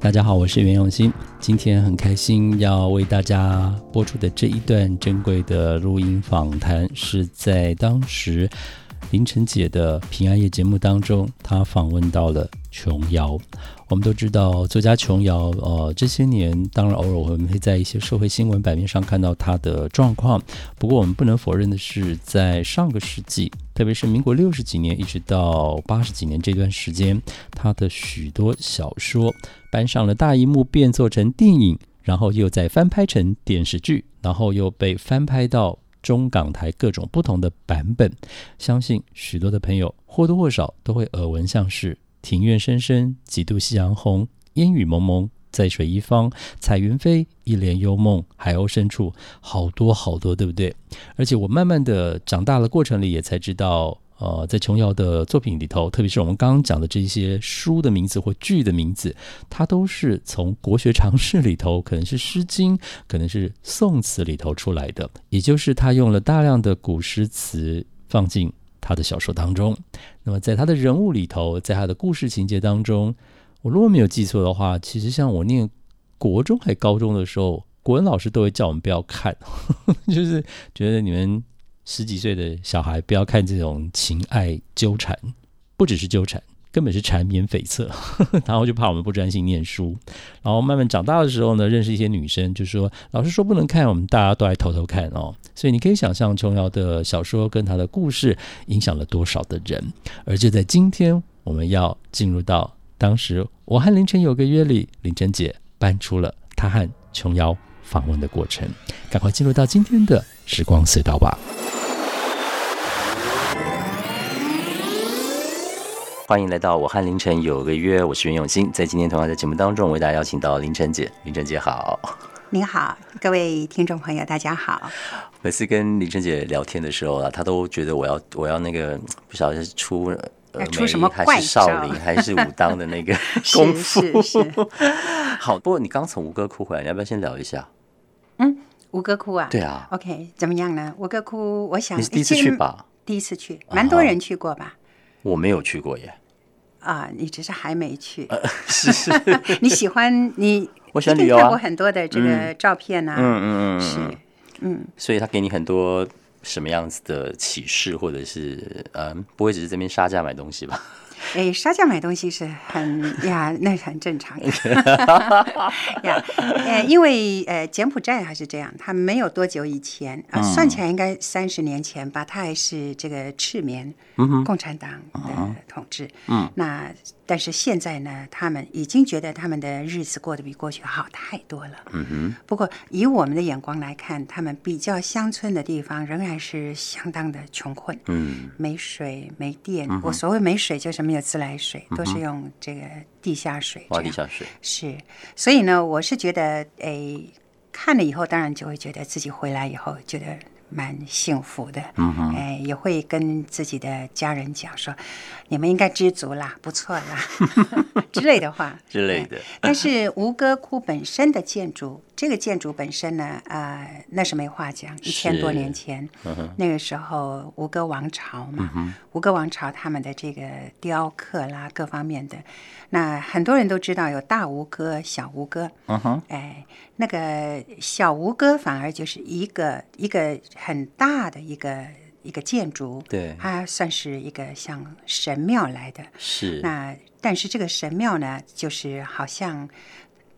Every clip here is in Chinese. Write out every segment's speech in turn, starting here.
大家好，我是袁永新。今天很开心要为大家播出的这一段珍贵的录音访谈，是在当时凌晨姐的平安夜节目当中，她访问到了琼瑶。我们都知道，作家琼瑶，呃，这些年当然偶尔我们会在一些社会新闻版面上看到她的状况。不过我们不能否认的是，在上个世纪，特别是民国六十几年一直到八十几年这段时间，她的许多小说搬上了大荧幕，变做成电影，然后又再翻拍成电视剧，然后又被翻拍到中港台各种不同的版本。相信许多的朋友或多或少都会耳闻，像是。庭院深深几度夕阳红，烟雨蒙蒙在水一方。彩云飞，一帘幽梦，海鸥深处，好多好多，对不对？而且我慢慢的长大的过程里，也才知道，呃，在琼瑶的作品里头，特别是我们刚刚讲的这些书的名字或剧的名字，它都是从国学常识里头，可能是《诗经》，可能是宋词里头出来的，也就是他用了大量的古诗词放进。他的小说当中，那么在他的人物里头，在他的故事情节当中，我如果没有记错的话，其实像我念国中还高中的时候，国文老师都会叫我们不要看，就是觉得你们十几岁的小孩不要看这种情爱纠缠，不只是纠缠。根本是缠绵悱恻，然后就怕我们不专心念书，然后慢慢长大的时候呢，认识一些女生，就说老师说不能看，我们大家都来偷偷看哦。所以你可以想象琼瑶的小说跟她的故事影响了多少的人。而就在今天，我们要进入到当时我和凌晨有个约里，凌晨姐搬出了她和琼瑶访问的过程，赶快进入到今天的时光隧道吧。欢迎来到我和凌晨有个约，我是袁永新，在今天同样在节目当中为大家邀请到凌晨姐，凌晨姐好，您好，各位听众朋友大家好。每次跟凌晨姐聊天的时候啊，她都觉得我要我要那个不晓得是出呃出什么怪少林还是武当的那个 功夫。是是。好，不过你刚从吴哥窟回来，你要不要先聊一下？嗯，吴哥窟啊？对啊。OK，怎么样呢？吴哥窟，我想你是第一次去吧？第一次去，蛮多人去过吧？我没有去过耶。啊，你只是还没去。是 是，你喜欢你？我喜欢旅游啊。看过很多的这个照片呐。嗯嗯嗯。是，嗯。所以他给你很多什么样子的启示，或者是嗯，不会只是这边杀价买东西吧？哎，杀价买东西是很 呀，那很正常 呀。呃，因为呃，柬埔寨还是这样，它没有多久以前啊，算起来应该三十年前吧，它还是这个赤棉共产党的统治。嗯，那。但是现在呢，他们已经觉得他们的日子过得比过去好太多了。嗯哼。不过以我们的眼光来看，他们比较乡村的地方仍然是相当的穷困。嗯。没水没电，我所谓没水就是没有自来水，都是用这个地下水。挖地下水。是，所以呢，我是觉得，哎，看了以后，当然就会觉得自己回来以后觉得。蛮幸福的，哎，也会跟自己的家人讲说，你们应该知足啦，不错啦。之类的话。之类的。但是吴哥窟本身的建筑，这个建筑本身呢，呃，那是没话讲。一千多年前，那个时候吴哥王朝嘛，吴哥王朝他们的这个雕刻啦，各方面的。那很多人都知道有大吴哥、小吴哥，嗯哼，哎，那个小吴哥反而就是一个一个很大的一个一个建筑，对，它算是一个像神庙来的，是。那但是这个神庙呢，就是好像。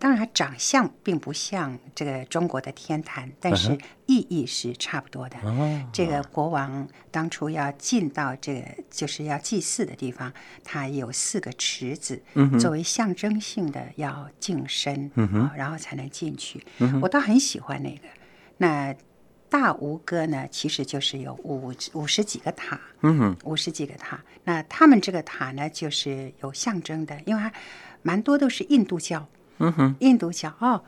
当然，它长相并不像这个中国的天坛，但是意义是差不多的。这个国王当初要进到这个就是要祭祀的地方，它有四个池子，作为象征性的要净身，然后才能进去。我倒很喜欢那个。那大吴哥呢，其实就是有五五十几个塔，五十几个塔。那他们这个塔呢，就是有象征的，因为它蛮多都是印度教。嗯哼，印度教哦，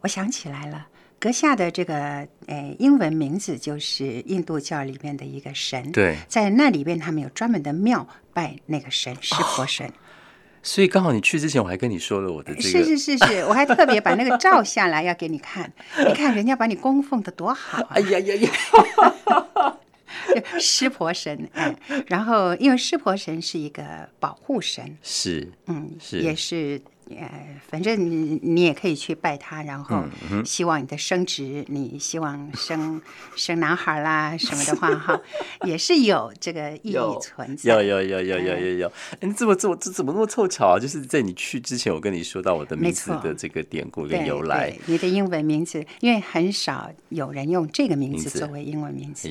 我想起来了，阁下的这个呃英文名字就是印度教里面的一个神，对，在那里边他们有专门的庙拜那个神湿婆神。所以刚好你去之前，我还跟你说了我的这个，是是是是，我还特别把那个照下来要给你看，你看人家把你供奉的多好啊！哎呀呀呀！湿婆神，哎，然后因为湿婆神是一个保护神，是，嗯，是也是，呃，反正你你也可以去拜他，然后希望你的升职，你希望生生男孩啦什么的话，哈，也是有这个意义存在。有有有有有有有，哎，你怎么这么这怎么那么凑巧啊？就是在你去之前，我跟你说到我的名字的这个典故跟由来。你的英文名字，因为很少有人用这个名字作为英文名字。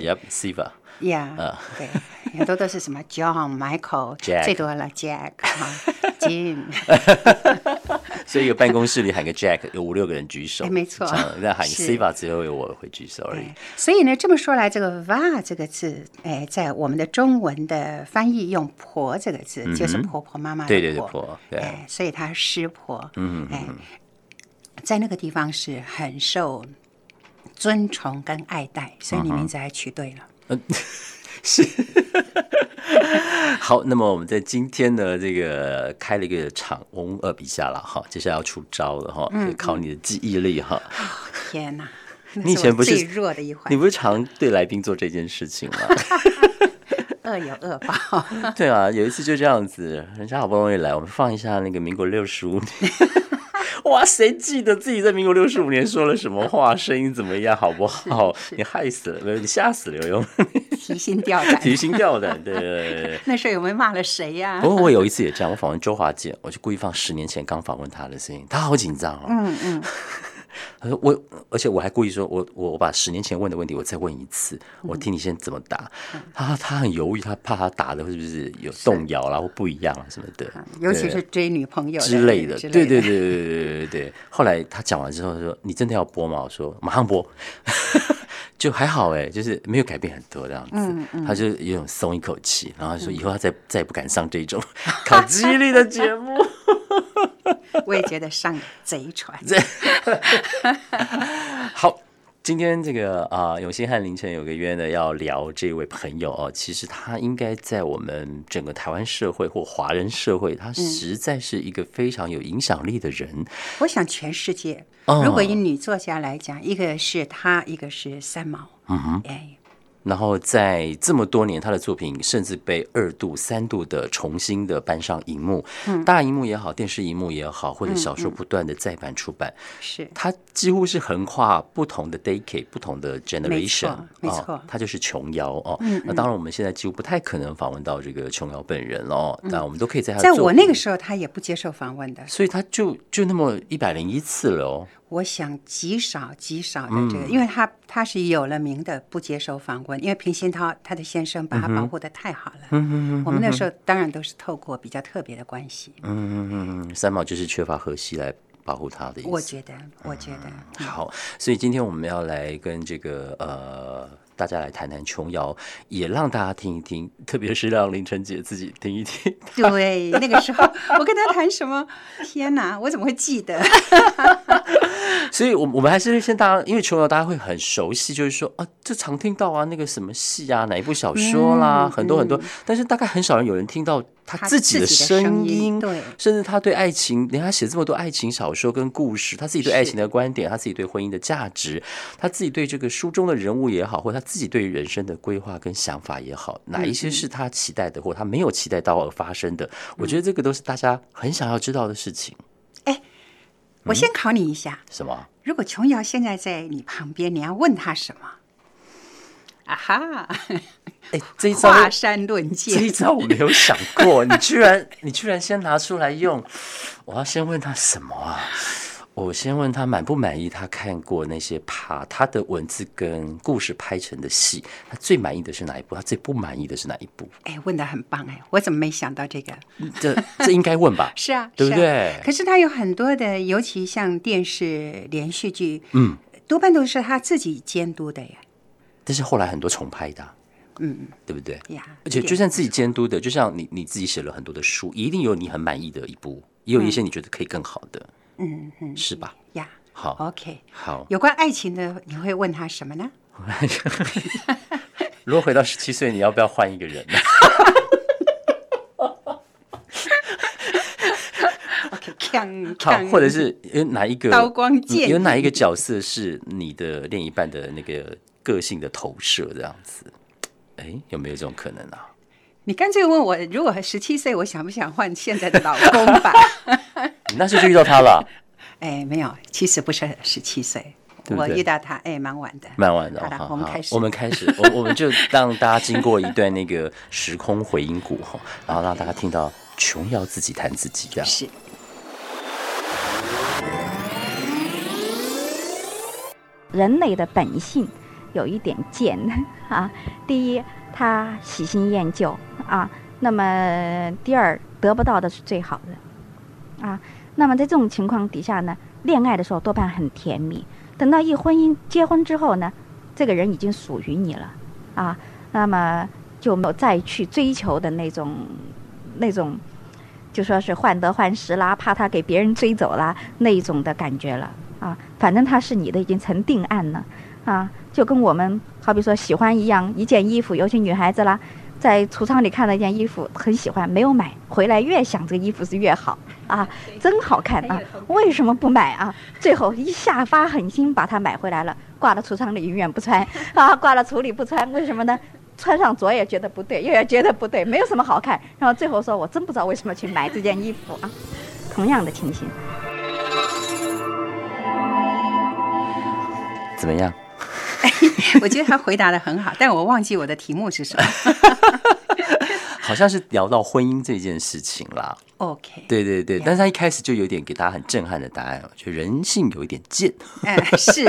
呀，对，很多都是什么 John、Michael，最多了 Jack、Jim。所以一个办公室里喊个 Jack，有五六个人举手，没错。那喊 Siva 只有我会举手而已。所以呢，这么说来，这个 Va 这个字，哎，在我们的中文的翻译用婆这个字，就是婆婆妈妈的婆，对对对婆，哎，所以她师婆，嗯哎，在那个地方是很受尊崇跟爱戴，所以你名字还取对了。嗯，是好。那么我们在今天呢，这个开了一个场，翁二笔下了哈，接下来要出招了哈，考你的记忆力哈。天哪，你以前不是最弱的一环，你不是常对来宾做这件事情吗？恶有恶报。对啊，有一次就这样子，人家好不容易来，我们放一下那个民国六十五年。哇，谁记得自己在民国六十五年说了什么话？声音怎么样？好不好？你害死了，没有？你吓死了，有用？提心吊胆，提心吊胆，对对对。那时候有没有骂了谁呀？不过我有一次也这样，我访问周华健，我就故意放十年前刚访问他的声音，他好紧张哦。嗯嗯。他说我，而且我还故意说，我我我把十年前问的问题我再问一次，我听你现在怎么答。他他很犹豫，他怕他答的是不是有动摇啦或不一样啊什么的，尤其是追女朋友之类的。对对对对对对对对。后来他讲完之后说：“你真的要播吗？”我说：“马上播。”就还好哎，就是没有改变很多这样子。他就有种松一口气，然后说以后他再再也不敢上这种考记忆力的节目。我也觉得上贼船。好，今天这个啊，永兴和凌晨有个约呢，要聊这位朋友哦。其实他应该在我们整个台湾社会或华人社会，他实在是一个非常有影响力的人。我想全世界，如果以女作家来讲，一个是她，一个是三毛。嗯哼，哎。然后在这么多年，他的作品甚至被二度、三度的重新的搬上荧幕，大荧幕也好，电视荧幕也好，或者小说不断的再版出版，是。他几乎是横跨不同的 decade、不同的 generation，没错，他就是琼瑶哦。那当然，我们现在几乎不太可能访问到这个琼瑶本人哦，但我们都可以在他在我那个时候，他也不接受访问的，所以他就就那么一百零一次了哦。我想极少极少的这个，因为他他是有了名的不接受访问，因为平鑫涛他的先生把他保护的太好了。嗯嗯我们那时候当然都是透过比较特别的关系。嗯嗯嗯三毛就是缺乏荷西来保护他的意思。我觉得，我觉得好，所以今天我们要来跟这个呃。大家来谈谈琼瑶，也让大家听一听，特别是让林晨姐自己听一听。对，那个时候我跟他谈什么？天哪，我怎么会记得？所以，我我们还是先大家，因为琼瑶大家会很熟悉，就是说啊，这常听到啊，那个什么戏啊，哪一部小说啦，很多很多，但是大概很少人有人听到。他自己的声音，对，甚至他对爱情，连他写这么多爱情小说跟故事，他自己对爱情的观点，他自己对婚姻的价值，他自己对这个书中的人物也好，或他自己对人生的规划跟想法也好，哪一些是他期待的，或他没有期待到而发生的？我觉得这个都是大家很想要知道的事情。哎，我先考你一下，什么？如果琼瑶现在在你旁边，你要问他什么？啊哈！哎，这一招华山论剑，这一招我没有想过。你居然，你居然先拿出来用！我要先问他什么啊？我先问他满不满意他看过那些爬他的文字跟故事拍成的戏，他最满意的是哪一部？他最不满意的是哪一部？哎，问的很棒哎！我怎么没想到这个？这这应该问吧？是啊，对不对？可是他有很多的，尤其像电视连续剧，嗯，多半都是他自己监督的呀。但是后来很多重拍的，嗯，对不对？呀，而且就算自己监督的，就像你你自己写了很多的书，一定有你很满意的一部，也有一些你觉得可以更好的，嗯嗯，是吧？呀，好，OK。好，有关爱情的，你会问他什么呢？如果回到十七岁，你要不要换一个人呢？好，或者是有哪一个刀光剑有哪一个角色是你的另一半的那个个性的投射这样子？哎，有没有这种可能啊？你干脆问我，如果十七岁，我想不想换现在的老公吧？你 那时候就遇到他了，哎，没有，其实不是十七岁，对对我遇到他，哎，蛮晚的。蛮晚的哦。好我们开始我们开始，我我们就让大家经过一段那个时空回音谷哈，然后让大家听到琼瑶自己弹自己这样。是，人类的本性有一点贱啊。第一，他喜新厌旧啊；那么第二，得不到的是最好的啊。那么在这种情况底下呢，恋爱的时候多半很甜蜜，等到一婚姻结婚之后呢，这个人已经属于你了啊，那么就没有再去追求的那种那种。就说是患得患失啦，怕他给别人追走啦那一种的感觉了啊。反正他是你的，已经成定案了啊。就跟我们好比说喜欢一样，一件衣服，尤其女孩子啦，在橱窗里看到一件衣服很喜欢，没有买，回来越想这个衣服是越好啊，真好看啊，为什么不买啊？最后一下发狠心把它买回来了，挂到橱窗里永远不穿 啊，挂到橱里不穿，为什么呢？穿上左也觉得不对，右也觉得不对，没有什么好看。然后最后说，我真不知道为什么去买这件衣服啊。同样的情形，怎么样？我觉得他回答的很好，但我忘记我的题目是什么。好像是聊到婚姻这件事情啦。OK，对对对，Yeah 但是他一开始就有点给大家很震撼的答案哦，就人性有一点贱。哎，是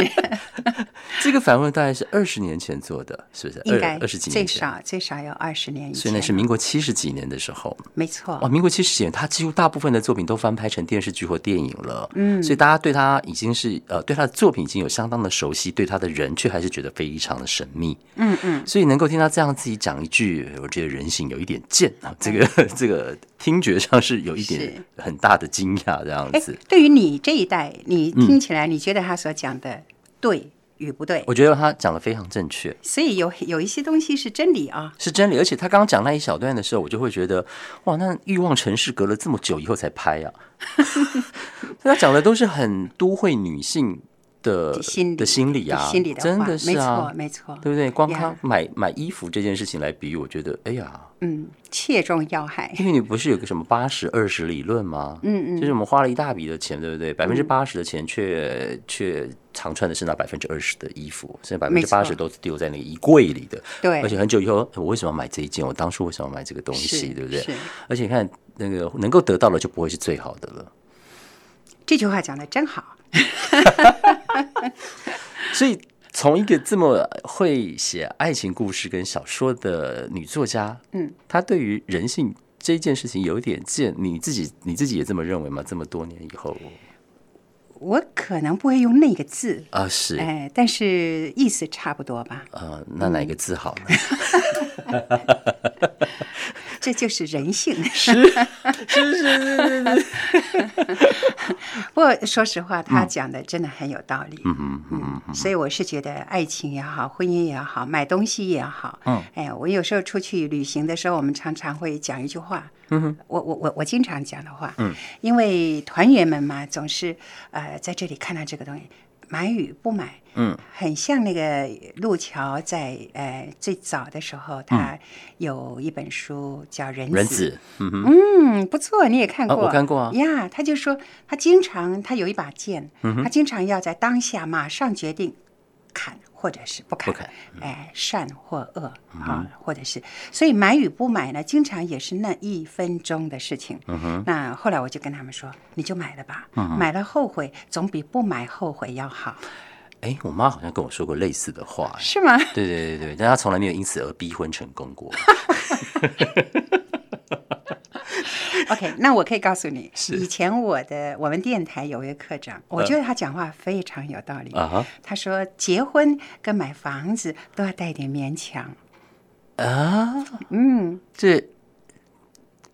这个反问大概是二十年前做的，是不是？应该二二十几年前，少最少有二十年以前，所以那是民国七十几年的时候。没错哦，。民国七十几年，他几乎大部分的作品都翻拍成电视剧或电影了。嗯，所以大家对他已经是呃，对他的作品已经有相当的熟悉，对他的人却还是觉得非常的神秘。嗯嗯，所以能够听他这样自己讲一句，我觉得人性有一点贱啊，这个 这个听觉上是有一点很大的惊讶，这样哎子。，对于你这一代，你听起来你觉得他所讲的对与不对？我觉得他讲的非常正确，所以有有一些东西是真理啊。是真理。而且他刚刚讲那一小段的时候，我就会觉得，哇，那《欲望城市》隔了这么久以后才拍啊，他讲的都是很都会女性的心理的心理啊，心理的，真的是啊没啊错，，没错，对不对？光呀他买买衣服这件事情来比喻，我觉得，哎呀，嗯，切中要害。因为你不是有个什么八十二十理论吗？嗯嗯就是我们花了一大笔的钱，对不对？百分之八十的钱却却常穿的是那百分之二十的衣服，甚至百分之八十都是丢在那个衣柜里的。对而且很久以后，我为什么要买这一件？我当初为什么要买这个东西？对不对是？而且你看，那个能够得到的就不会是最好的了。这句话讲的真好。所以，从一个这么会写爱情故事跟小说的女作家，嗯，她对于人性这件事情有点见，你自己你自己也这么认为吗？这么多年以后我可能不会用那个字，啊，是哎，但是意思差不多吧。呃，那哪一个字好呢？这就是人性。是是是是是，不过说实话，他讲的真的很有道理。嗯嗯嗯嗯，所以我是觉得，爱情也好，婚姻也好，买东西也好，嗯，哎，我有时候出去旅行的时候，我们常常会讲一句话，嗯哼，我我我我经常讲的话，嗯，因为团员们嘛，总是呃在这里看到这个东西，买与不买，嗯，很像那个路桥在呃最早的时候，他有一本书叫《人子》，人子，嗯，嗯，不错，你也看过，啊我看过啊。呀。他就说，他经常他有一把剑，嗯他经常要在当下马上决定砍或者是不肯，不砍嗯。哎，善或恶啊，或者是，所以买与不买呢，经常也是那一分钟的事情。嗯那后来我就跟他们说，你就买了吧，买了后悔总比不买后悔要好，哎，我妈好像跟我说过类似的话，哎。是吗？对对对对，但她从来没有因此而逼婚成功过。OK，那我可以告诉你，是。以前我的我们电台有一个课长，我觉得他讲话非常有道理。啊他说，结婚跟买房子都要带点勉强。啊，嗯，这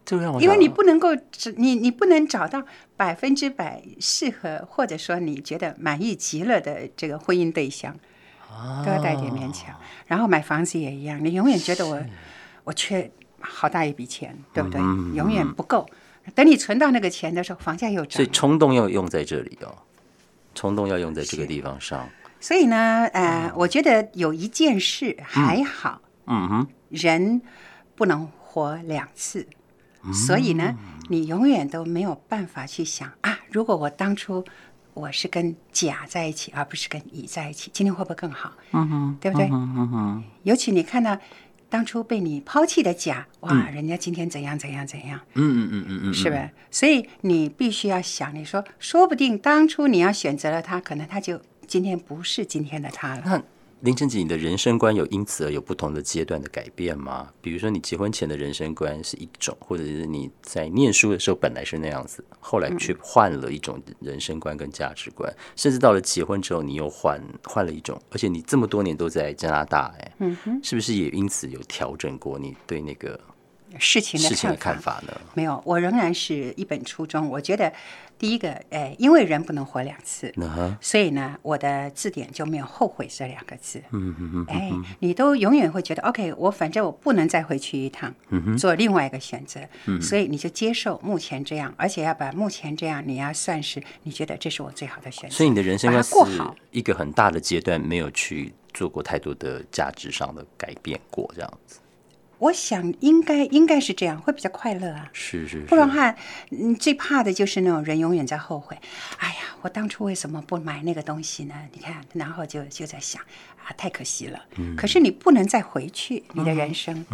这个让我因为你不能够只你你不能找到百分之百适合或者说你觉得满意极了的这个婚姻对象，都要带点勉强。然后买房子也一样，你永远觉得我我缺好大一笔钱，对不对？嗯永远不够。等你存到那个钱的时候，房价又涨所以。冲动要用在这里哦，冲动要用在这个地方上。所以呢，呃，我觉得有一件事还好，嗯哼，人不能活两次，所以呢，你永远都没有办法去想啊，如果我当初我是跟甲在一起，而不是跟乙在一起，今天会不会更好？嗯哼，对不对？嗯哼，尤其你看到当初被你抛弃的甲，哇，人家今天怎样怎样怎样，嗯嗯嗯嗯嗯，是吧？所以你必须要想，你说，说不定当初你要选择了他，可能他就今天不是今天的他了。那林晨姐，你的人生观有因此而有不同的阶段的改变吗？比如说，你结婚前的人生观是一种，或者是你在念书的时候本来是那样子，后来却换了一种人生观跟价值观，甚至到了结婚之后，你又换换了一种，而且你这么多年都在加拿大、哎，嗯哼，是不是也因此有调整过你对那个事情的事情的看看法呢？没有，我仍然是一本初衷。我觉得，第一个，哎，因为人不能活两次，所以呢，我的字典就没有后悔这两个字。嗯嗯嗯，哎，你都永远会觉得，OK，我反正我不能再回去一趟，嗯做另外一个选择，所以你就接受目前这样，而且要把目前这样，你要算是你觉得这是我最好的选择。所以你的人生观把它过好是一个很大的阶段，没有去做过太多的价值上的改变过，这样子。我想应该应该是这样，会比较快乐啊。是是是，不然的话，嗯，最怕的就是那种人永远在后悔。哎呀，我当初为什么不买那个东西呢？你看，然后就就在想啊，太可惜了。可是你不能再回去你的人生，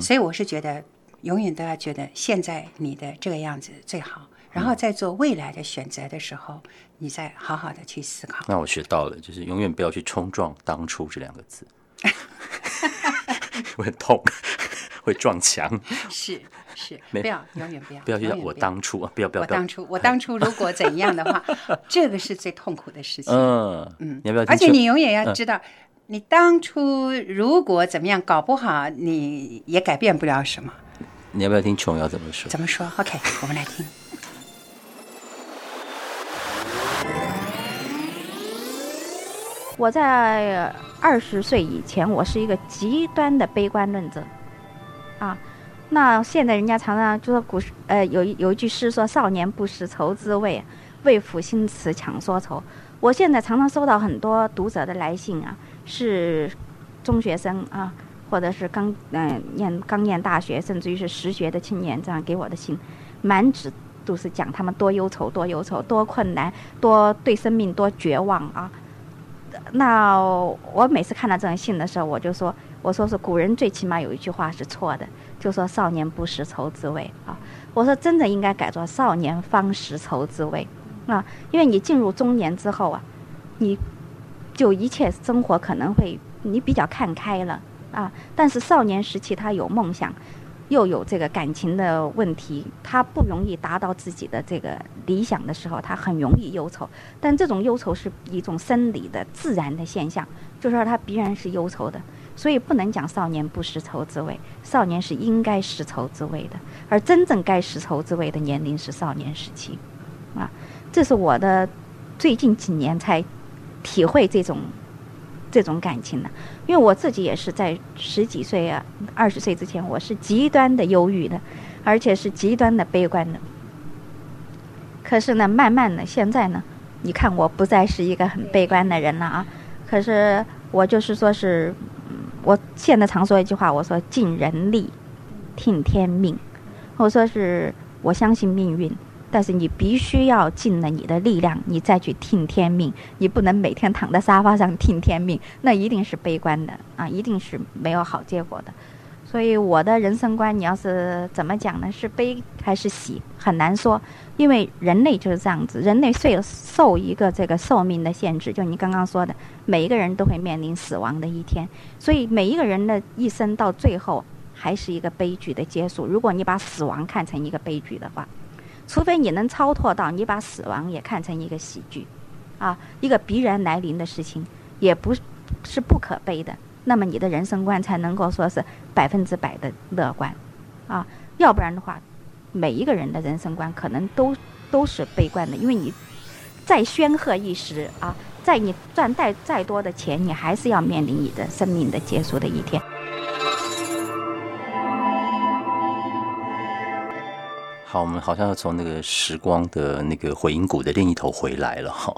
所以我是觉得永远都要觉得现在你的这个样子最好，然后在做未来的选择的时候，你再好好的去思考。那我学到了，就是永远不要去冲撞“当初”这两个字，我很痛，会撞墙。是是，没不要永远不要不要我当初啊，不要不要我当，初我当初如果怎样的话，这个是最痛苦的事情。嗯嗯，你要不要而且？你永远要知道，你当初如果怎么样，搞不好你也改变不了什么。你要不要听琼瑶怎么说？怎么说？OK，我们来听。我在二十岁以前，我是一个极端的悲观论者，啊，那现在人家常常就说古时呃有有一句诗说“少年不识愁滋味，为赋新词强说愁”。我现在常常收到很多读者的来信啊，是中学生啊，或者是刚嗯、念刚念大学，甚至于是实学的青年这样给我的信，满纸都是讲他们多忧愁、多忧愁、多困难、多对生命多绝望啊。那我每次看到这种信的时候，我就说，我说是古人最起码有一句话是错的，就说少年不识愁滋味啊。我说真的应该改作少年方识愁滋味啊，因为你进入中年之后啊，你就一切生活可能会你比较看开了啊，但是少年时期他有梦想。又有这个感情的问题，他不容易达到自己的这个理想的时候，他很容易忧愁。但这种忧愁是一种生理的、自然的现象，就是说他必然是忧愁的。所以不能讲少年不识愁滋味，少年是应该识愁滋味的，而真正该识愁滋味的年龄是少年时期，啊，这是我的最近几年才体会这种这种感情的。因为我自己也是在十几岁啊、二十岁之前，我是极端的忧郁的，而且是极端的悲观的。可是呢，慢慢的，现在呢，你看我不再是一个很悲观的人了啊。可是我就是说是，我现在常说一句话，我说尽人力，听天命。我说是我相信命运，但是你必须要尽了你的力量，你再去听天命。你不能每天躺在沙发上听天命，那一定是悲观的啊，一定是没有好结果的。所以我的人生观，你要是怎么讲呢？是悲还是喜，很难说，因为人类就是这样子，人类受受一个这个寿命的限制，就你刚刚说的，每一个人都会面临死亡的一天，所以每一个人的一生到最后还是一个悲剧的结束。如果你把死亡看成一个悲剧的话，除非你能超脱到你把死亡也看成一个喜剧，啊，一个必然来临的事情，也不是不可悲的。那么你的人生观才能够说是百分之百的乐观，啊，要不然的话，每一个人的人生观可能都都是悲观的，因为你再煊赫一时啊，在你赚再再多的钱，你还是要面临你的生命的结束的一天。好，我们好像要从那个时光的那个回音谷的另一头回来了哈。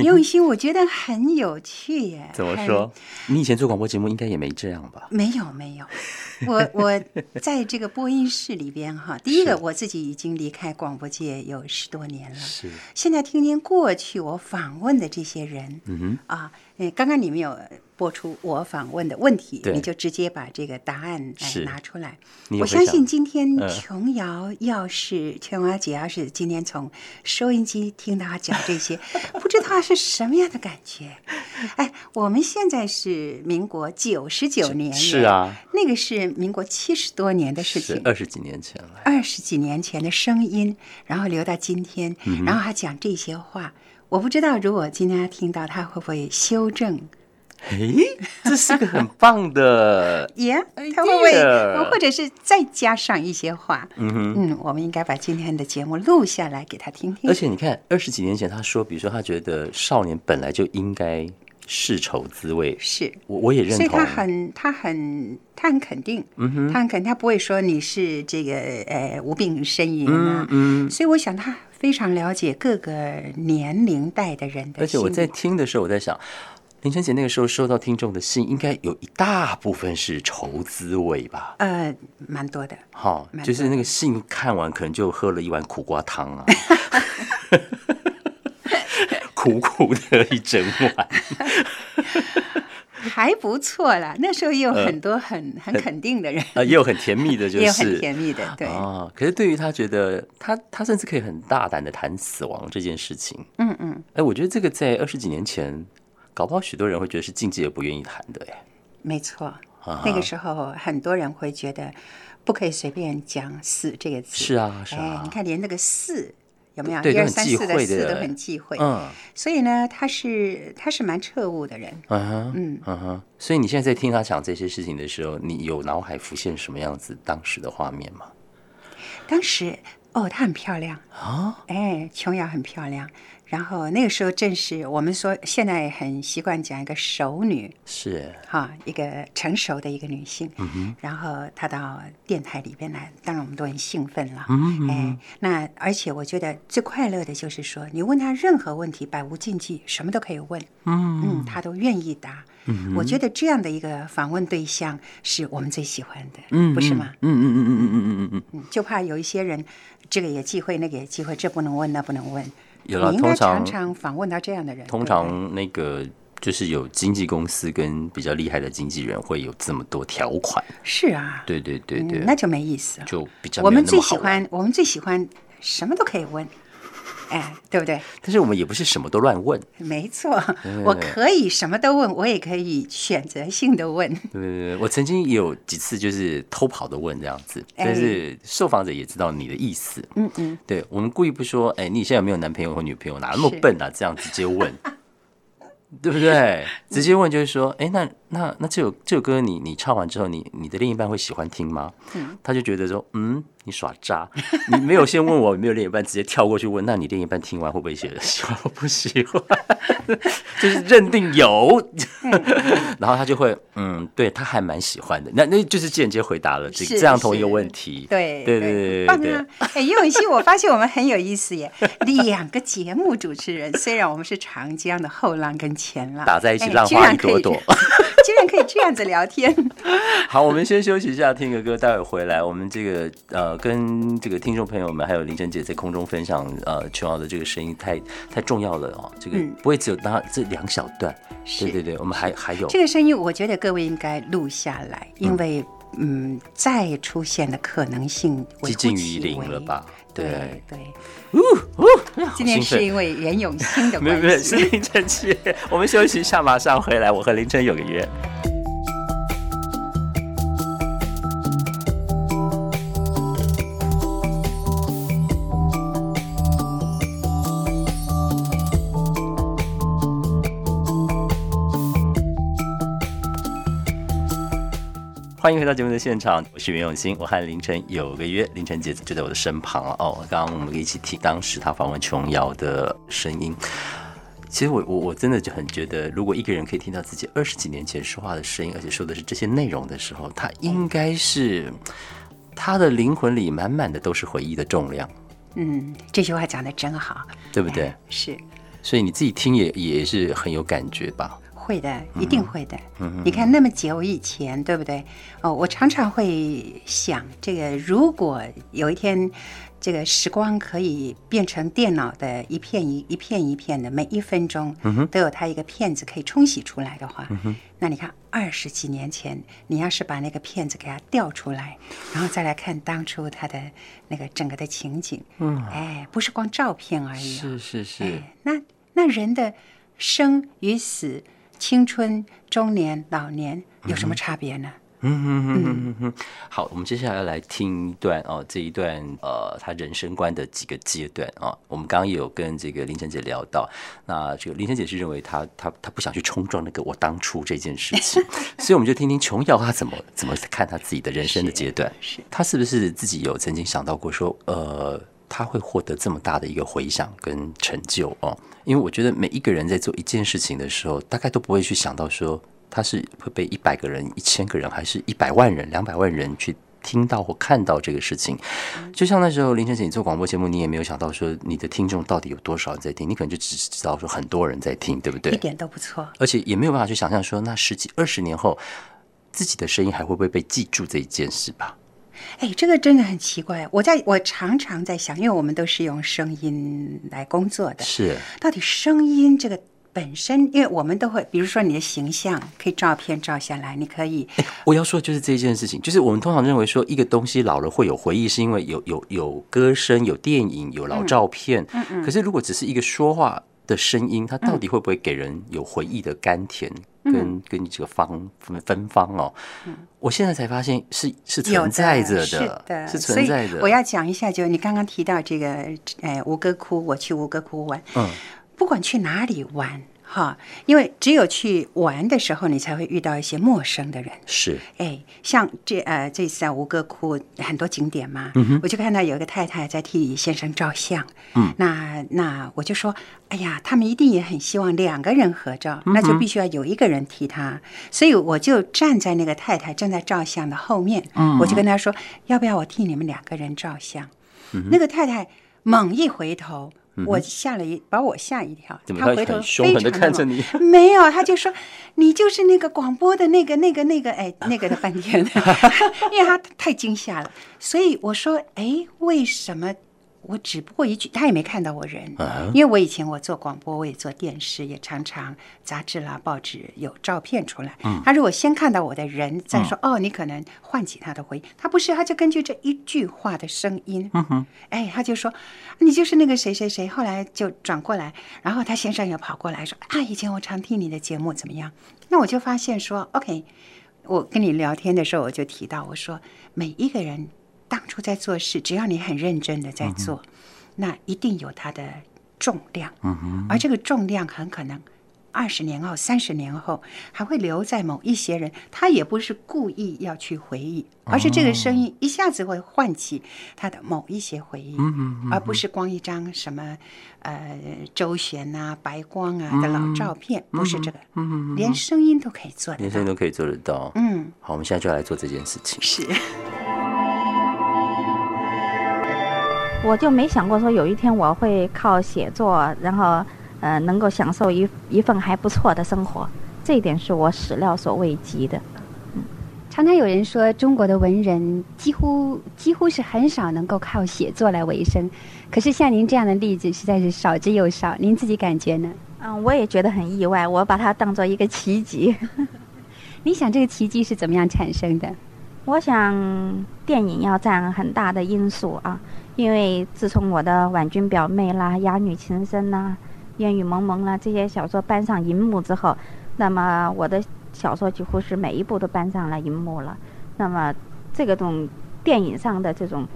用心，我觉得很有趣耶。怎么说？你以前做广播节目应该也没这样吧？没有没有，我我在这个播音室里边哈，第一个我自己已经离开广播界有十多年了，是，现在听听过去我访问的这些人嗯哼，啊，呃，刚刚你们有播出我访问的问题，你就直接把这个答案呃是拿出来。我相信今天嗯琼瑶要是琼瑶姐要是今天从收音机听到她讲这些，不知道是什么样的感觉。哎，我们现在是民国九十九年，是，啊，那个是民国七十多年的事情。二十几年前了。二十几年前的声音，然后留到今天，嗯然后还讲这些话，我不知道如果今天他听到，他会不会修正？诶，这是个很棒的，耶、他会不会或者是再加上一些话？嗯哼。嗯，我们应该把今天的节目录下来给他听听。而且你看，二十几年前他说，比如说他觉得少年本来就应该世仇滋味，是，我我也认同所以他。很他很他很肯定，嗯哼，他很肯定，他不会说你是这个呃无病呻吟啊嗯。嗯。所以我想他非常了解各个年龄代的人的而且我在听的时候，我在想，林晨姐那个时候收到听众的信，应该有一大部分是愁滋味吧？呃蛮多的。哈，蛮就是那个信看完，可能就喝了一碗苦瓜汤啊，苦苦的一整碗。还不错啦，那时候也有很多很、很肯定的人，啊，也有很甜蜜的，就是也有很甜蜜的，对，啊。可是对于他觉得他他甚至可以很大胆的谈死亡这件事情，嗯嗯，哎，我觉得这个在二十几年前，搞不好许多人会觉得是禁忌而不愿意谈的，哎，没错。啊那个时候很多人会觉得不可以随便讲“死”这个字，是啊是哎，啊你，看连那个“四”有没有？对一二三四的“四”都很忌讳，嗯所以呢，他是他是蛮彻悟的人。嗯哼嗯嗯哼。所以你现在在听他讲这些事情的时候，你有脑海浮现什么样子当时的画面吗？当时哦，她很漂亮啊，哎，琼瑶很漂亮。然后那个时候正是我们说现在很习惯讲一个熟女，是，哈，一个成熟的一个女性，嗯然后她到电台里边来，当然我们都很兴奋了，嗯哎，那而且我觉得最快乐的就是说，你问她任何问题，百无禁忌，什么都可以问，嗯嗯，她都愿意答。我觉得这样的一个访问对象是我们最喜欢的，嗯不是吗？？嗯嗯嗯嗯嗯嗯嗯嗯，嗯，就怕有一些人，这个也忌讳，那个也忌讳，这不能问，那不能问。有了，你通常常常访问到这样的人，通对不常那个就是有经纪公司跟比较厉害的经纪人会有这么多条款，是啊，对对对对，嗯那就没意思了。就比较我们最喜欢，我们最喜欢什么都可以问，哎，对不对？但是我们也不是什么都乱问，没错，我可以什么都问，我也可以选择性的问。对对对，我曾经也有几次就是偷跑的问这样子，哎但是受访者也知道你的意思，嗯嗯，对我们故意不说，哎，你现在有没有男朋友或女朋友？哪那么笨啊？这样直接问，对不对？直接问就是说，哎，那那那这首这首歌你你唱完之后，你你的另一半会喜欢听吗？他就觉得说，嗯，你耍渣，你没有先问我有没有另一半，直接跳过去问，那你另一半听完会不会写喜欢 或不喜欢？就是认定有，然后他就会，嗯，对他还蛮喜欢的，那那就是间接回答了这是这样同一个问题。对对对对！哎，叶永熙，我发现我们很有意思耶，两个节目主持人，虽然我们是长江的后浪跟前浪打在一起哎浪花一朵朵居然可以这样子聊天。好，我们先休息一下，听个歌，待会回来，我们这个呃，跟这个听众朋友们还有林晨姐在空中分享呃琼瑶的这个声音太太重要了哦，这个嗯。不会只有那这两小段，是对对？对，我们还还有。这个声音，我觉得各位应该录下来，因为嗯，再出现的可能性接近于零了？吧？对对。呜呜，今天是因为袁咏欣的没有没有，是。凌晨七，我们休息一下，马上回来，我和林晨有个约。欢迎回到节目的现场，我是袁永新。我和凌晨有个约，凌晨姐就在我的身旁哦。刚刚我们一起听当时她访问琼瑶的声音。其实我我我真的就很觉得，如果一个人可以听到自己二十几年前说话的声音，而且说的是这些内容的时候，他应该是他的灵魂里满满的都是回忆的重量。嗯，这句话讲的真好，对不对？是。所以你自己听也也是很有感觉吧？会的，一定会的。你看那么久以前，对不对？哦，我常常会想，这个如果有一天，这个时光可以变成电脑的一片一一片一片的，每一分钟都有它一个片子可以冲洗出来的话，那你看二十几年前，你要是把那个片子给它调出来，然后再来看当初它的那个整个的情景，嗯，哎，不是光照片而已，是是是，那那人的生与死。青春、中年、老年有什么差别呢？嗯嗯嗯嗯嗯。好，我们接下来要来听一段哦，这一段呃，他人生观的几个阶段啊。我们刚刚也有跟这个林晨姐聊到，那这个林晨姐是认为她她她不想去冲撞那个我当初这件事情，所以我们就听听琼瑶她怎么怎么看她自己的人生的阶段。是，他是不是自己有曾经想到过说呃？他会获得这么大的一个回响跟成就哦，因为我觉得每一个人在做一件事情的时候，大概都不会去想到说他是会被一百个人、一千个人，还是一百万人、两百万人去听到或看到这个事情。就像那时候林晨姐你做广播节目，你也没有想到说你的听众到底有多少人在听，你可能就只知道说很多人在听，对不对？一点都不错，而且也没有办法去想象说那十几二十年后自己的声音还会不会被记住这一件事吧。哎，这个真的很奇怪。我在我常常在想，因为我们都是用声音来工作的，是到底声音这个本身，因为我们都会，比如说你的形象可以照片照下来，你可以。我要说就是这件事情，就是我们通常认为说一个东西老了会有回忆，是因为有有有歌声、有电影、有老照片。嗯嗯。可是如果只是一个说话的声音，它到底会不会给人有回忆的甘甜？跟跟你这个方芬芳哦，我现在才发现是是存在着的，是的，是存在的。我要讲一下，就你刚刚提到这个，哎，吴哥窟，我去吴哥窟玩，嗯，不管去哪里玩。哈，因为只有去玩的时候，你才会遇到一些陌生的人。是，哎，像这呃，这次在吴哥窟很多景点嘛，我就看到有一个太太在替先生照相。嗯，那那我就说，哎呀，他们一定也很希望两个人合照，那就必须要有一个人替他。所以我就站在那个太太正在照相的后面，我就跟他说，要不要我替你们两个人照相？那个太太猛一回头。我吓了一，把我吓一跳。他回头非常的看着你，没有，他就说你就是那个广播的那个、那个、那个，哎，那个的半天，因为他太惊吓了，所以我说，哎，为什么？我只不过一句，他也没看到我人，因为我以前我做广播，我也做电视，也常常杂志啦、报纸有照片出来。他如果先看到我的人，再说哦，你可能唤起他的回忆。他不是，他就根据这一句话的声音，嗯哎，他就说你就是那个谁谁谁。后来就转过来，然后他先生也跑过来说啊，以前我常听你的节目，怎么样？那我就发现说，OK，我跟你聊天的时候，我就提到我说每一个人。当初在做事，只要你很认真的在做，那一定有它的重量。嗯而这个重量很可能二十年后、三十年后还会留在某一些人，他也不是故意要去回忆，而是这个声音一下子会唤起他的某一些回忆。嗯而不是光一张什么呃周旋啊、白光啊的老照片，不是这个。嗯连声音都可以做得到，连声音都可以做得到。嗯。好，我们现在就来做这件事情。是。我就没想过说有一天我会靠写作，然后呃能够享受一一份还不错的生活，这一点是我始料所未及的。嗯，常常有人说中国的文人几乎几乎是很少能够靠写作来维生，可是像您这样的例子实在是少之又少。您自己感觉呢？嗯，我也觉得很意外，我把它当做一个奇迹。你想这个奇迹是怎么样产生的？我想电影要占很大的因素啊。因为自从我的《婉君表妹》啦、《哑女情深》呐、《烟雨蒙蒙》啦这些小说搬上荧幕之后，那么我的小说几乎是每一部都搬上了荧幕了。那么这个种电影上的这种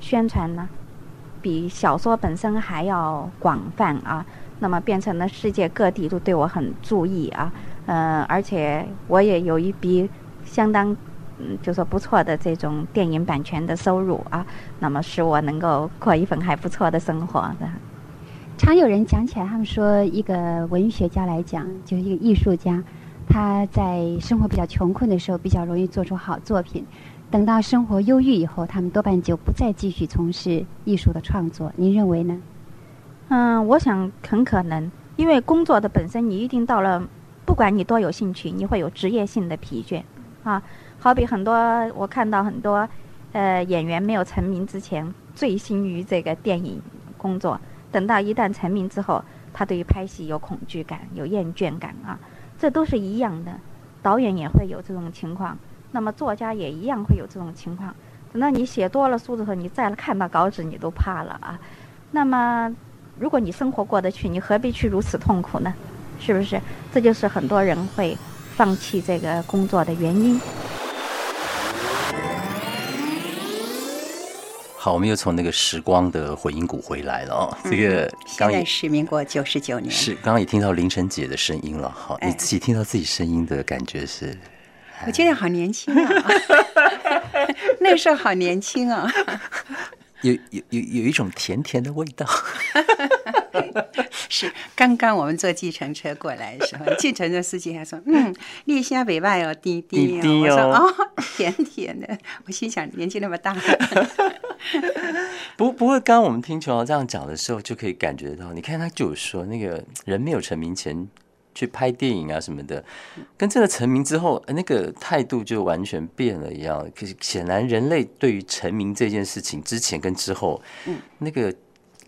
宣传呢，比小说本身还要广泛啊。那么变成了世界各地都对我很注意啊。呃，而且我也有一笔相当嗯，就说不错的这种电影版权的收入啊，那么使我能够过一份还不错的生活的。常有人讲起来，他们说一个文学家来讲，就是一个艺术家，他在生活比较穷困的时候，比较容易做出好作品。等到生活忧郁以后，他们多半就不再继续从事艺术的创作。您认为呢？嗯，我想很可能，因为工作的本身，你一定到了，不管你多有兴趣，你会有职业性的疲倦啊。好比很多我看到很多，呃，演员没有成名之前，醉心于这个电影工作。等到一旦成名之后，他对于拍戏有恐惧感、有厌倦感啊，这都是一样的。导演也会有这种情况，那么作家也一样会有这种情况。等到你写多了书之后，你再看到稿纸，你都怕了啊。那么，如果你生活过得去，你何必去如此痛苦呢？是不是？这就是很多人会放弃这个工作的原因。好，我们又从那个时光的回音谷回来了哦。这个刚也是民国九十九年，是刚刚也听到凌晨姐的声音了。好，你自己听到自己声音的感觉是？我觉得好年轻啊，那时候好年轻啊。有有有有一种甜甜的味道，是刚刚我们坐计程车过来的时候，计程车司机还说：“嗯，立夏北外哦，滴滴哦。”我说：“哦，甜甜的。”我心想，年纪那么大。不不过，刚刚我们听琼瑶这样讲的时候，就可以感觉到，你看他就有说，那个人没有成名前。去拍电影啊什么的，跟这个成名之后，那个态度就完全变了一样。可是显然，人类对于成名这件事情之前跟之后，嗯，那个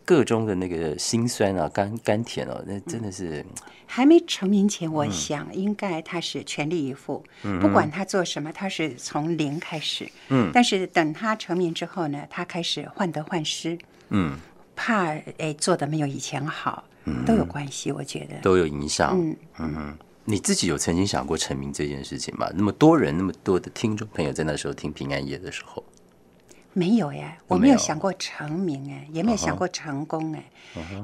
个中的那个辛酸啊、甘甘甜哦，那真的是还没成名前，我想应该他是全力以赴，不管他做什么，他是从零开始。嗯，但是等他成名之后呢，他开始患得患失，嗯，怕哎做的没有以前好。都有关系，我觉得。都有影响。嗯。嗯，你自己有曾经想过成名这件事情吗？那么多人，那么多的听众朋友在那时候听平安夜的时候，没有耶，我没有想过成名哎，也没有想过成功哎，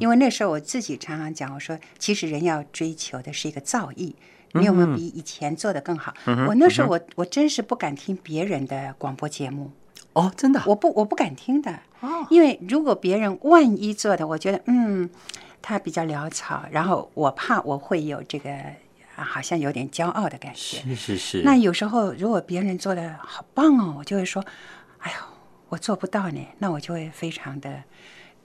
因为那时候我自己常常讲，我说其实人要追求的是一个造诣，你有没有比以前做的更好？我那时候我我真是不敢听别人的广播节目。哦，真的，我不我不敢听的。哦，因为如果别人万一做的，我觉得嗯。他比较潦草，然后我怕我会有这个好像有点骄傲的感觉。是是是。那有时候如果别人做的好棒哦，我就会说：“哎呦，我做不到呢。”那我就会非常的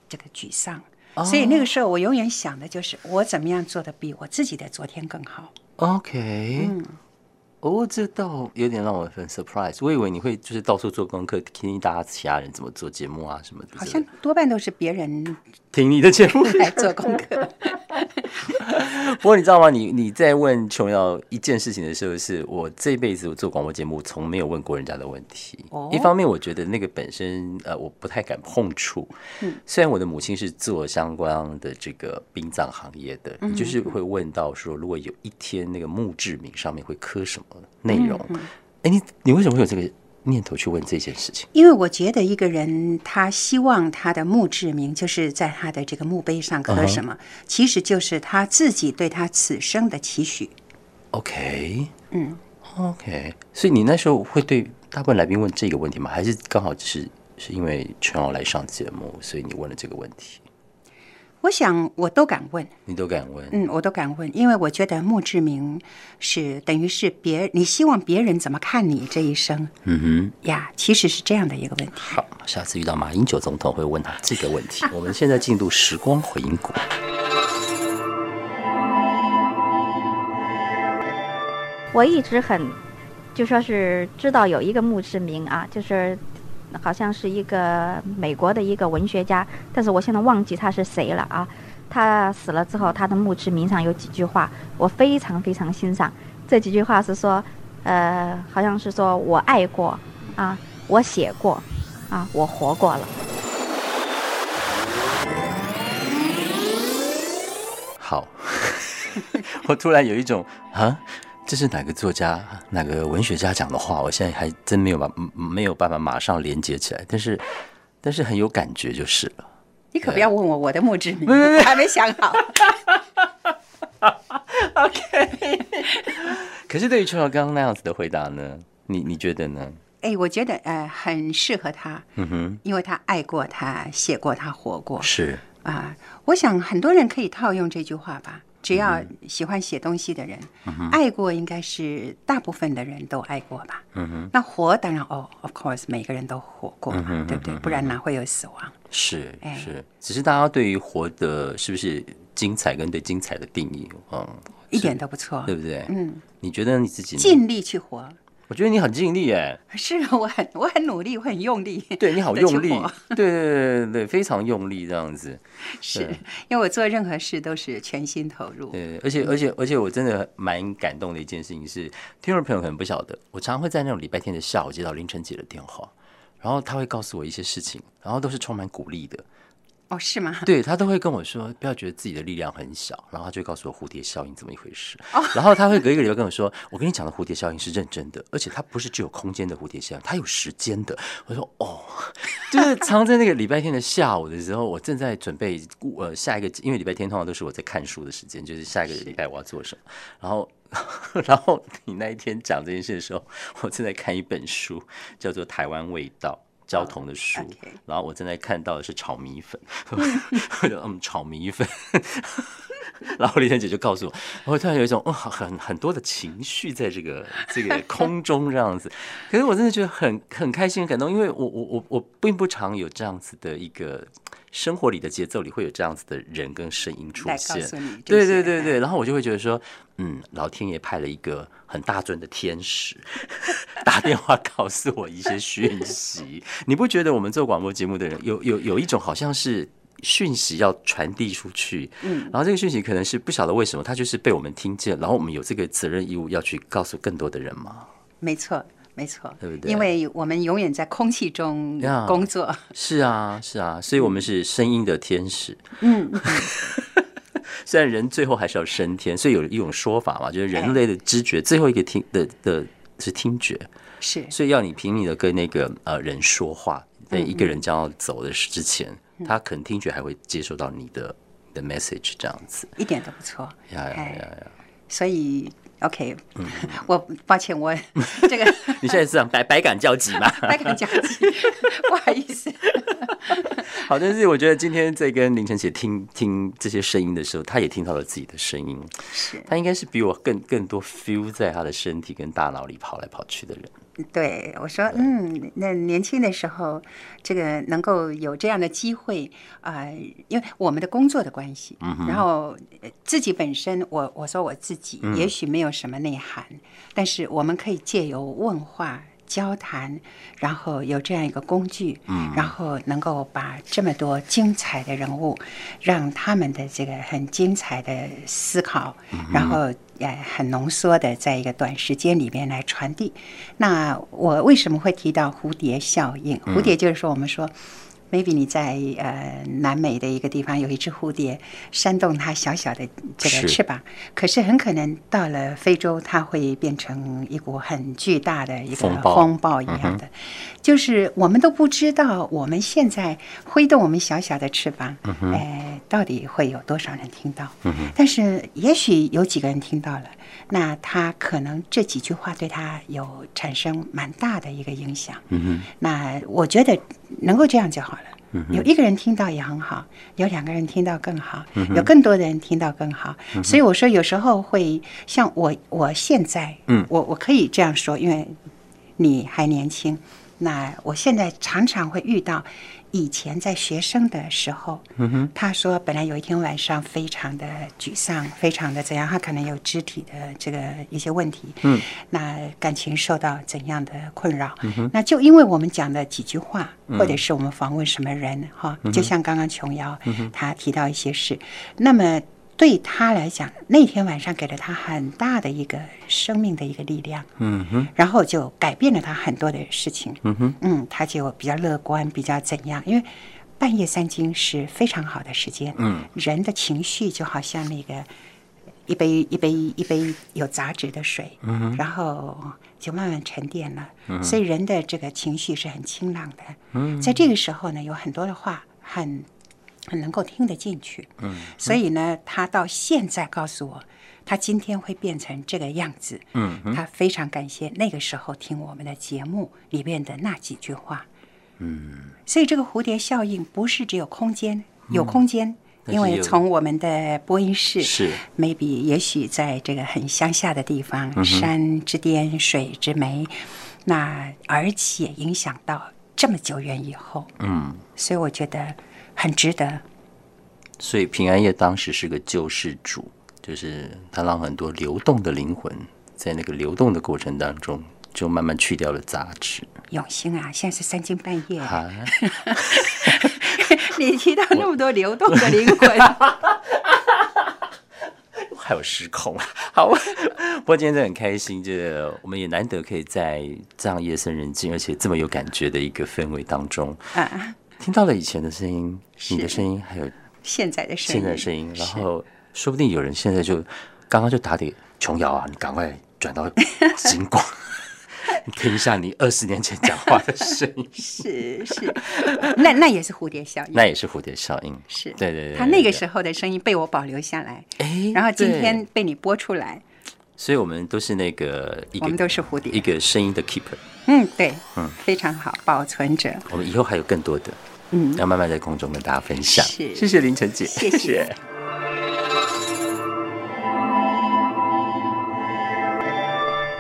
这个沮丧。所以那个时候我永远想的就是我怎么样做的比我自己的昨天更好。OK。嗯。哦，这倒有点让我很 surprise。我以为你会就是到处做功课，听大家其他人怎么做节目啊什么的。好像多半都是别人听你的节目来做功课。不过你知道吗？你你在问琼瑶一件事情的时候，是我这辈子我做广播节目从没有问过人家的问题。一方面，我觉得那个本身呃，我不太敢碰触。嗯，虽然我的母亲是做相关的这个殡葬行业的，就是会问到说，如果有一天那个墓志铭上面会刻什么内容？哎，你你为什么会有这个？念头去问这件事情，因为我觉得一个人他希望他的墓志铭就是在他的这个墓碑上刻什么，其实就是他自己对他此生的期许。OK，嗯，OK，所以你那时候会对大部分来宾问这个问题吗？还是刚好只是是因为陈瑶来上节目，所以你问了这个问题？我想，我都敢问，你都敢问，嗯，我都敢问，因为我觉得墓志铭是等于是别，你希望别人怎么看你这一生，嗯哼，呀，其实是这样的一个问题。好，下次遇到马英九总统会问他这个问题。我们现在进入时光回音谷。我一直很，就说是知道有一个墓志铭啊，就是。好像是一个美国的一个文学家，但是我现在忘记他是谁了啊。他死了之后，他的墓志铭上有几句话，我非常非常欣赏。这几句话是说，呃，好像是说我爱过啊，我写过啊，我活过了。好，我突然有一种啊。这是哪个作家、哪个文学家讲的话？我现在还真没有把没有办法马上连接起来，但是但是很有感觉就是了。你可不要问我我的墓志铭，还没想好。OK。可是对于邱小刚刚那样子的回答呢？你你觉得呢？哎，我觉得呃很适合他，嗯哼，因为他爱过，他写过，他活过是，啊。我想很多人可以套用这句话吧。只要喜欢写东西的人，爱过应该是大部分的人都爱过吧。嗯哼，那活当然哦，of course，每个人都活过嘛，嗯对不对？不然哪会有死亡？是哎是，只是大家对于活的是不是精彩跟对精彩的定义，嗯，一点都不错对。不对？嗯，你觉得你自己？尽力去活。我觉得你很尽力哎，是啊，我很我很努力，我很用力。对你好用力活，对对对对对，非常用力这样子。是因为我做任何事都是全心投入。对，而且而且而且，我真的蛮感动的一件事情是，听众朋友可能不晓得，我常常会在那种礼拜天的下午接到凌晨姐的电话，然后她会告诉我一些事情，然后都是充满鼓励的。哦，是吗？对他都会跟我说，不要觉得自己的力量很小，然后他就告诉我蝴蝶效应怎么一回事。然后他会隔一个礼拜跟我说，我跟你讲的蝴蝶效应是认真的，而且它不是只有空间的蝴蝶效应，它有时间的。我说哦，就是常在那个礼拜天的下午的时候，我正在准备呃下一个，因为礼拜天通常都是我在看书的时间，就是下一个礼拜我要做什么。然后，然后你那一天讲这件事的时候，我正在看一本书，叫做《台湾味道》。焦桐的书。然后我正在看到的是炒米粉，我就嗯炒米粉，然后丽珍姐就告诉我，我突然有一种哦很很多的情绪在这个这个空中这样子，可是我真的觉得很很开心很感动，因为我我我我并不常有这样子的一个生活里的节奏里会有这样子的人跟声音出来现对对对对，然后我就会觉得说，嗯，老天爷派了一个很大尊的天使打电话告诉我一些讯息，你不觉得我们做广播节目的人有有有一种好像是？讯息要传递出去，嗯，然后这个讯息可能是不晓得为什么，它就是被我们听见，然后我们有这个责任义务要去告诉更多的人嘛。没错，没错，对不对？因为我们永远在空气中工作。是啊，是啊，所以我们是声音的天使。嗯，虽然人最后还是要升天，所以有一种说法嘛，就是人类的知觉最后一个听的的是听觉，是。所以要你拼命的跟那个呃人说话，在一个人将要走的之前，他可能听觉还会接收到你的你的 message 这样子。一点都不错。呀呀哎呀呀！所以，OK，我嗯抱歉，我 这个你现在是想百百感交集吗？百感交集，不好意思。好，但是我觉得今天在跟凌晨姐听听这些声音的时候，她也听到了自己的声音。是她应该是比我更更多 feel 在她的身体跟大脑里跑来跑去的人。对我说，嗯，那年轻的时候，这个能够有这样的机会啊、呃因为我们的工作的关系，然后呃自己本身，我我说我自己也许没有什么内涵，但是我们可以借由问话。交谈，然后有这样一个工具，嗯，然后能够把这么多精彩的人物，让他们的这个很精彩的思考，然后呃很浓缩的在一个短时间里面来传递。那我为什么会提到蝴蝶效应？蝴蝶就是说，我们说。Maybe 你在呃南美的一个地方有一只蝴蝶扇动它小小的这个翅膀，可是很可能到了非洲，它会变成一股很巨大的一个风暴一样的，就是我们都不知道我们现在挥动我们小小的翅膀，呃，到底会有多少人听到？但是也许有几个人听到了，那他可能这几句话对他有产生蛮大的一个影响。嗯那我觉得能够这样就好了。有一个人听到也很好，有两个人听到更好，有更多的人听到更好。所以我说，有时候会像我，我现在，嗯我我可以这样说，因为你还年轻。那我现在常常会遇到，以前在学生的时候，嗯他说本来有一天晚上非常的沮丧，非常的怎样，他可能有肢体的这个一些问题，嗯，那感情受到怎样的困扰？嗯那就因为我们讲的几句话，或者是我们访问什么人哈，就像刚刚琼瑶他提到一些事，那么。对他来讲，那天晚上给了他很大的一个生命的一个力量，嗯哼，然后就改变了他很多的事情。嗯哼，嗯，他就比较乐观，比较怎样？因为半夜三更是非常好的时间。嗯，人的情绪就好像那个一杯一杯一杯有杂质的水，嗯，然后就慢慢沉淀了。嗯，所以人的这个情绪是很清朗的。嗯，在这个时候呢，有很多的话很很能够听得进去。嗯，所以呢，他到现在告诉我。他今天会变成这个样子。嗯他非常感谢那个时候听我们的节目里面的那几句话。嗯，所以这个蝴蝶效应不是只有空间，有空间，因为从我们的播音室是 maybe 也许在这个很乡下的地方，山之巅，水之湄，那而且影响到这么久远以后，嗯，所以我觉得很值得。所以平安夜当时是个救世主，就是他让很多流动的灵魂在那个流动的过程当中，就慢慢去掉了杂质。永兴啊，现在是三更半夜，啊，你提到那么多流动的灵魂，还有失控啊。好，不过今天真的很开心，这我们也难得可以在这样夜深人静而且这么有感觉的一个氛围当中，啊，听到了以前的声音，你的声音，还有现在的声音，现在的声音，然后说不定有人现在就刚刚就打给琼瑶啊，你赶快转到金光，你 听一下你二十年前讲话的声音，是是，那那也是蝴蝶效应，那也是蝴蝶效应。是。对对对他那个时候的声音被我保留下来，哎然后今天被你播出来，所以我们都是那个一个我们都是蝴蝶。一，个声音的 keeper，嗯，对，嗯，非常好，保存者，我们以后还有更多的，嗯，要慢慢在空中跟大家分享。是谢谢林晨姐，谢谢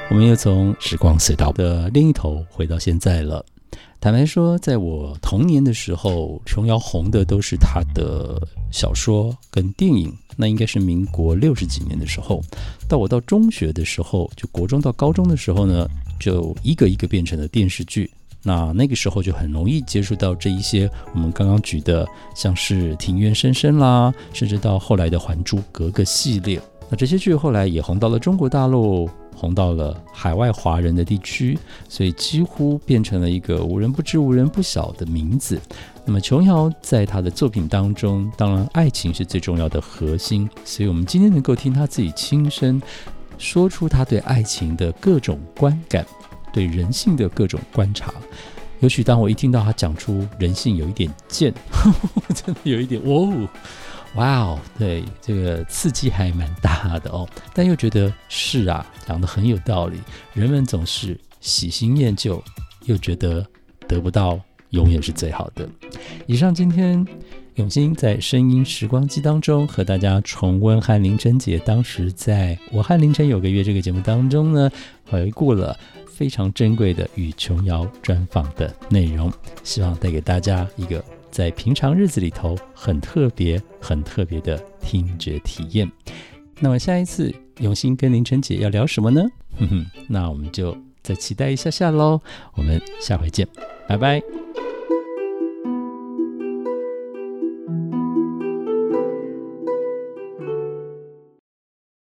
我们又从时光隧道的另一头回到现在了。坦白说，在我童年的时候，琼瑶红的都是她的小说跟电影，那应该是民国六十几年的时候。到我到中学的时候，就国中到高中的时候呢，就一个一个变成了电视剧。那那个时候就很容易接触到这一些我们刚刚举的，像是《庭院深深》啦，甚至到后来的《还珠格格》系列。那这些剧后来也红到了中国大陆，红到了海外华人的地区，所以几乎变成了一个无人不知、无人不晓的名字。那么琼瑶在她的作品当中，当然爱情是最重要的核心，所以我们今天能够听她自己亲身说出她对爱情的各种观感，对人性的各种观察。尤其当我一听到他讲出人性有一点贱，真的有一点哦。哇哦，对，这个刺激还蛮大的哦，但又觉得是啊，讲的很有道理。人们总是喜新厌旧，又觉得得不到永远是最好的。以上今天永兴在声音时光机当中和大家重温和林晨姐当时在我和林晨有个约这个节目当中呢，回顾了非常珍贵的与琼瑶专访的内容，希望带给大家一个。在平常日子里头很特别、很特别的听觉体验。那么下一次永兴跟凌晨姐要聊什么呢？哼哼，那我们就再期待一下下喽。我们下回见，拜拜。